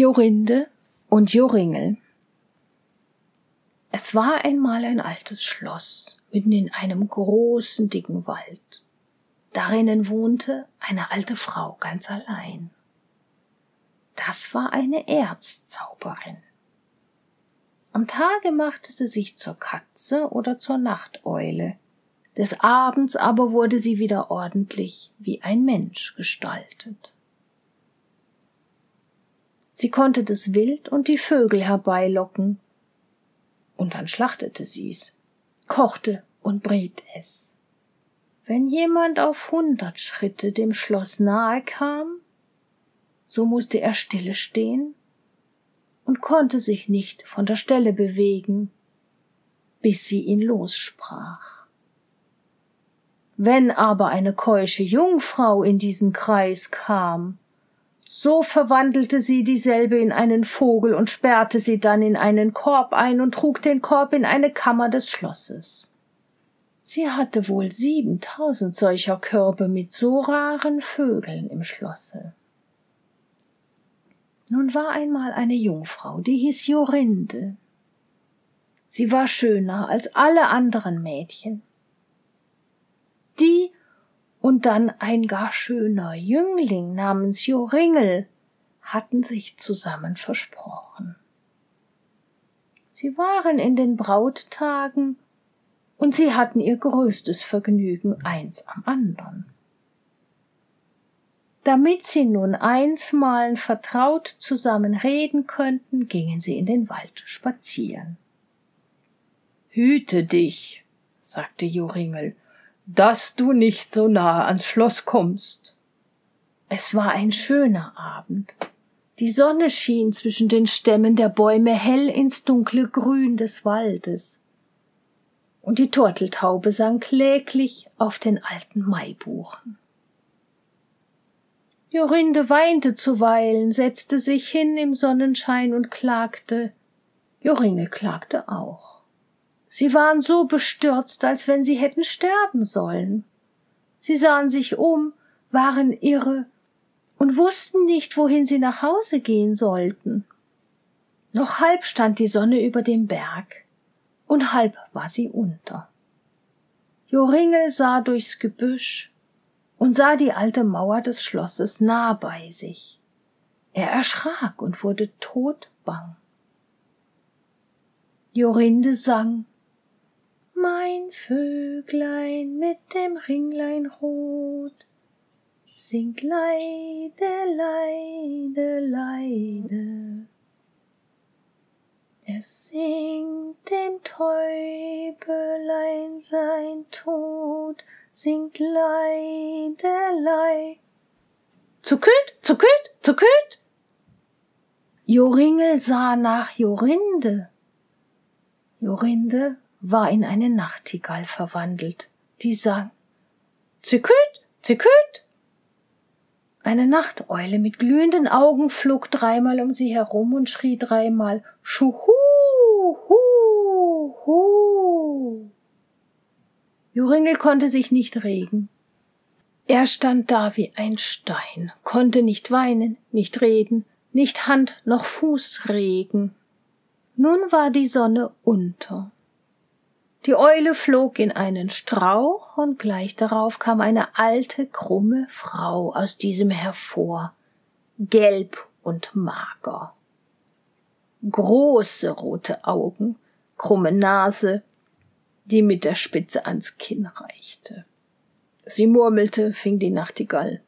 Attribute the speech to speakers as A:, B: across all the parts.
A: Jorinde und Joringel. Es war einmal ein altes Schloss mitten in einem großen, dicken Wald. Darinnen wohnte eine alte Frau ganz allein. Das war eine Erzzauberin. Am Tage machte sie sich zur Katze oder zur Nachteule, des Abends aber wurde sie wieder ordentlich wie ein Mensch gestaltet. Sie konnte das Wild und die Vögel herbeilocken. Und dann schlachtete sie's, kochte und briet es. Wenn jemand auf hundert Schritte dem Schloss nahe kam, so musste er stille stehen und konnte sich nicht von der Stelle bewegen, bis sie ihn lossprach. Wenn aber eine keusche Jungfrau in diesen Kreis kam, so verwandelte sie dieselbe in einen Vogel und sperrte sie dann in einen Korb ein und trug den Korb in eine Kammer des Schlosses. Sie hatte wohl siebentausend solcher Körbe mit so raren Vögeln im Schlosse. Nun war einmal eine Jungfrau, die hieß Jorinde. Sie war schöner als alle anderen Mädchen. Die und dann ein gar schöner Jüngling namens Joringel hatten sich zusammen versprochen. Sie waren in den Brauttagen und sie hatten ihr größtes Vergnügen eins am andern. Damit sie nun einsmalen vertraut zusammen reden könnten, gingen sie in den Wald spazieren. Hüte dich, sagte Joringel, dass du nicht so nahe ans Schloss kommst. Es war ein schöner Abend. Die Sonne schien zwischen den Stämmen der Bäume hell ins dunkle Grün des Waldes. Und die Turteltaube sang kläglich auf den alten Maibuchen. Jorinde weinte zuweilen, setzte sich hin im Sonnenschein und klagte. Joringe klagte auch. Sie waren so bestürzt, als wenn sie hätten sterben sollen. Sie sahen sich um, waren irre und wussten nicht, wohin sie nach Hause gehen sollten. Noch halb stand die Sonne über dem Berg, und halb war sie unter. Joringel sah durchs Gebüsch und sah die alte Mauer des Schlosses nah bei sich. Er erschrak und wurde todbang. Jorinde sang mein Vöglein mit dem Ringlein rot, singt leide, leide, leide. Es singt dem Täubelein sein Tod, singt leide, leide. Zuckelt, zuckelt, zuckelt. Joringel sah nach Jorinde. Jorinde war in eine Nachtigall verwandelt, die sang Zücküt, zücküt. Eine Nachteule mit glühenden Augen flog dreimal um sie herum und schrie dreimal Schuhu, hu, hu. Joringel konnte sich nicht regen. Er stand da wie ein Stein, konnte nicht weinen, nicht reden, nicht Hand noch Fuß regen. Nun war die Sonne unter. Die Eule flog in einen Strauch, und gleich darauf kam eine alte, krumme Frau aus diesem hervor, gelb und mager. Große rote Augen, krumme Nase, die mit der Spitze ans Kinn reichte. Sie murmelte, fing die Nachtigall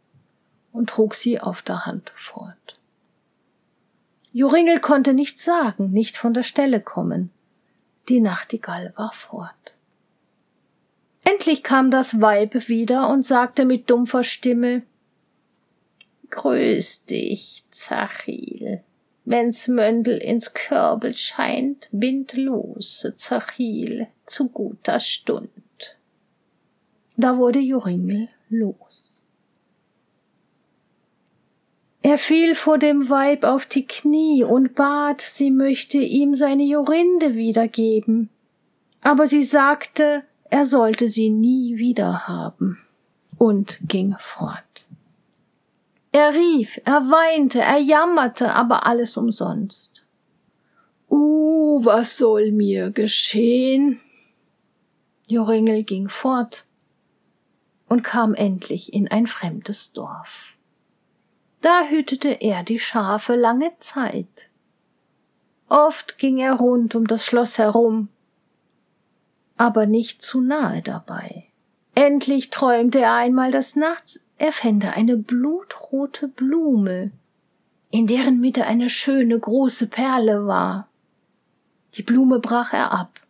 A: und trug sie auf der Hand fort. Joringel konnte nichts sagen, nicht von der Stelle kommen. Die Nachtigall war fort. Endlich kam das Weib wieder und sagte mit dumpfer Stimme Grüß dich, Zachil. Wenn's Möndel ins Körbel scheint, bind los, Zachil, zu guter Stund. Da wurde Joringel los. Er fiel vor dem Weib auf die Knie und bat, sie möchte ihm seine Jorinde wiedergeben. Aber sie sagte, er sollte sie nie wiederhaben und ging fort. Er rief, er weinte, er jammerte, aber alles umsonst. Uh, was soll mir geschehen? Joringel ging fort und kam endlich in ein fremdes Dorf. Da hütete er die Schafe lange Zeit. Oft ging er rund um das Schloss herum, aber nicht zu nahe dabei. Endlich träumte er einmal des Nachts, er fände eine blutrote Blume, in deren Mitte eine schöne große Perle war. Die Blume brach er ab,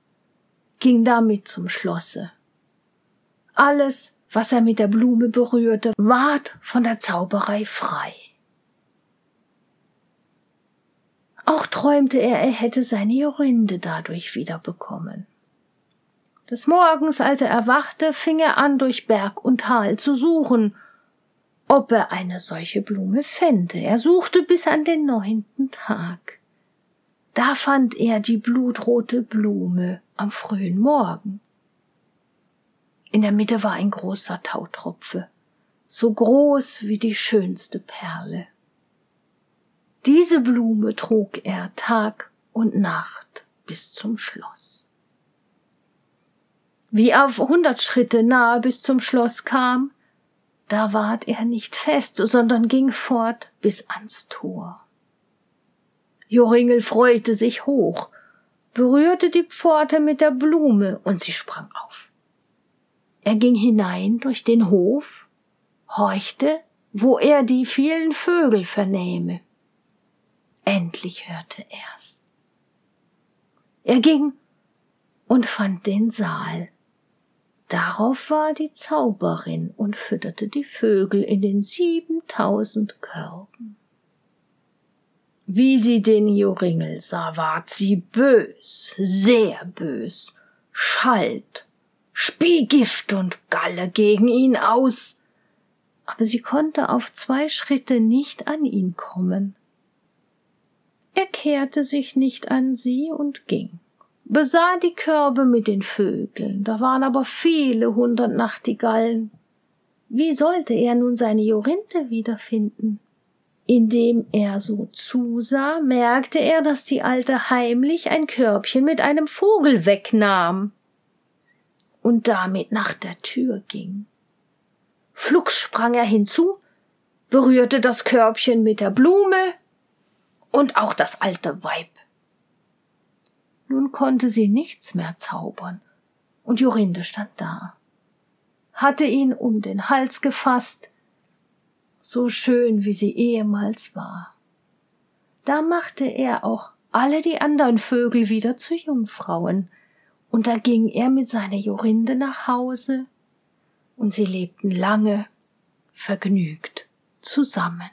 A: ging damit zum Schlosse. Alles, was er mit der Blume berührte, ward von der Zauberei frei. Auch träumte er, er hätte seine Jorinde dadurch wiederbekommen. Des Morgens, als er erwachte, fing er an, durch Berg und Tal zu suchen, ob er eine solche Blume fände. Er suchte bis an den neunten Tag. Da fand er die blutrote Blume am frühen Morgen. In der Mitte war ein großer Tautropfe, so groß wie die schönste Perle. Diese Blume trug er Tag und Nacht bis zum Schloss. Wie er auf hundert Schritte nahe bis zum Schloss kam, da ward er nicht fest, sondern ging fort bis ans Tor. Joringel freute sich hoch, berührte die Pforte mit der Blume und sie sprang auf. Er ging hinein durch den Hof, horchte, wo er die vielen Vögel vernehme. Endlich hörte er's. Er ging und fand den Saal. Darauf war die Zauberin und fütterte die Vögel in den siebentausend Körben. Wie sie den Joringel sah, ward sie bös, sehr bös, schalt, spie Gift und Galle gegen ihn aus, aber sie konnte auf zwei Schritte nicht an ihn kommen. Er kehrte sich nicht an sie und ging, besah die Körbe mit den Vögeln, da waren aber viele hundert Nachtigallen. Wie sollte er nun seine Jorinde wiederfinden? Indem er so zusah, merkte er, dass die Alte heimlich ein Körbchen mit einem Vogel wegnahm und damit nach der Tür ging. Flugs sprang er hinzu, berührte das Körbchen mit der Blume, und auch das alte Weib. Nun konnte sie nichts mehr zaubern, und Jorinde stand da, hatte ihn um den Hals gefasst, so schön wie sie ehemals war. Da machte er auch alle die anderen Vögel wieder zu Jungfrauen, und da ging er mit seiner Jorinde nach Hause, und sie lebten lange vergnügt zusammen.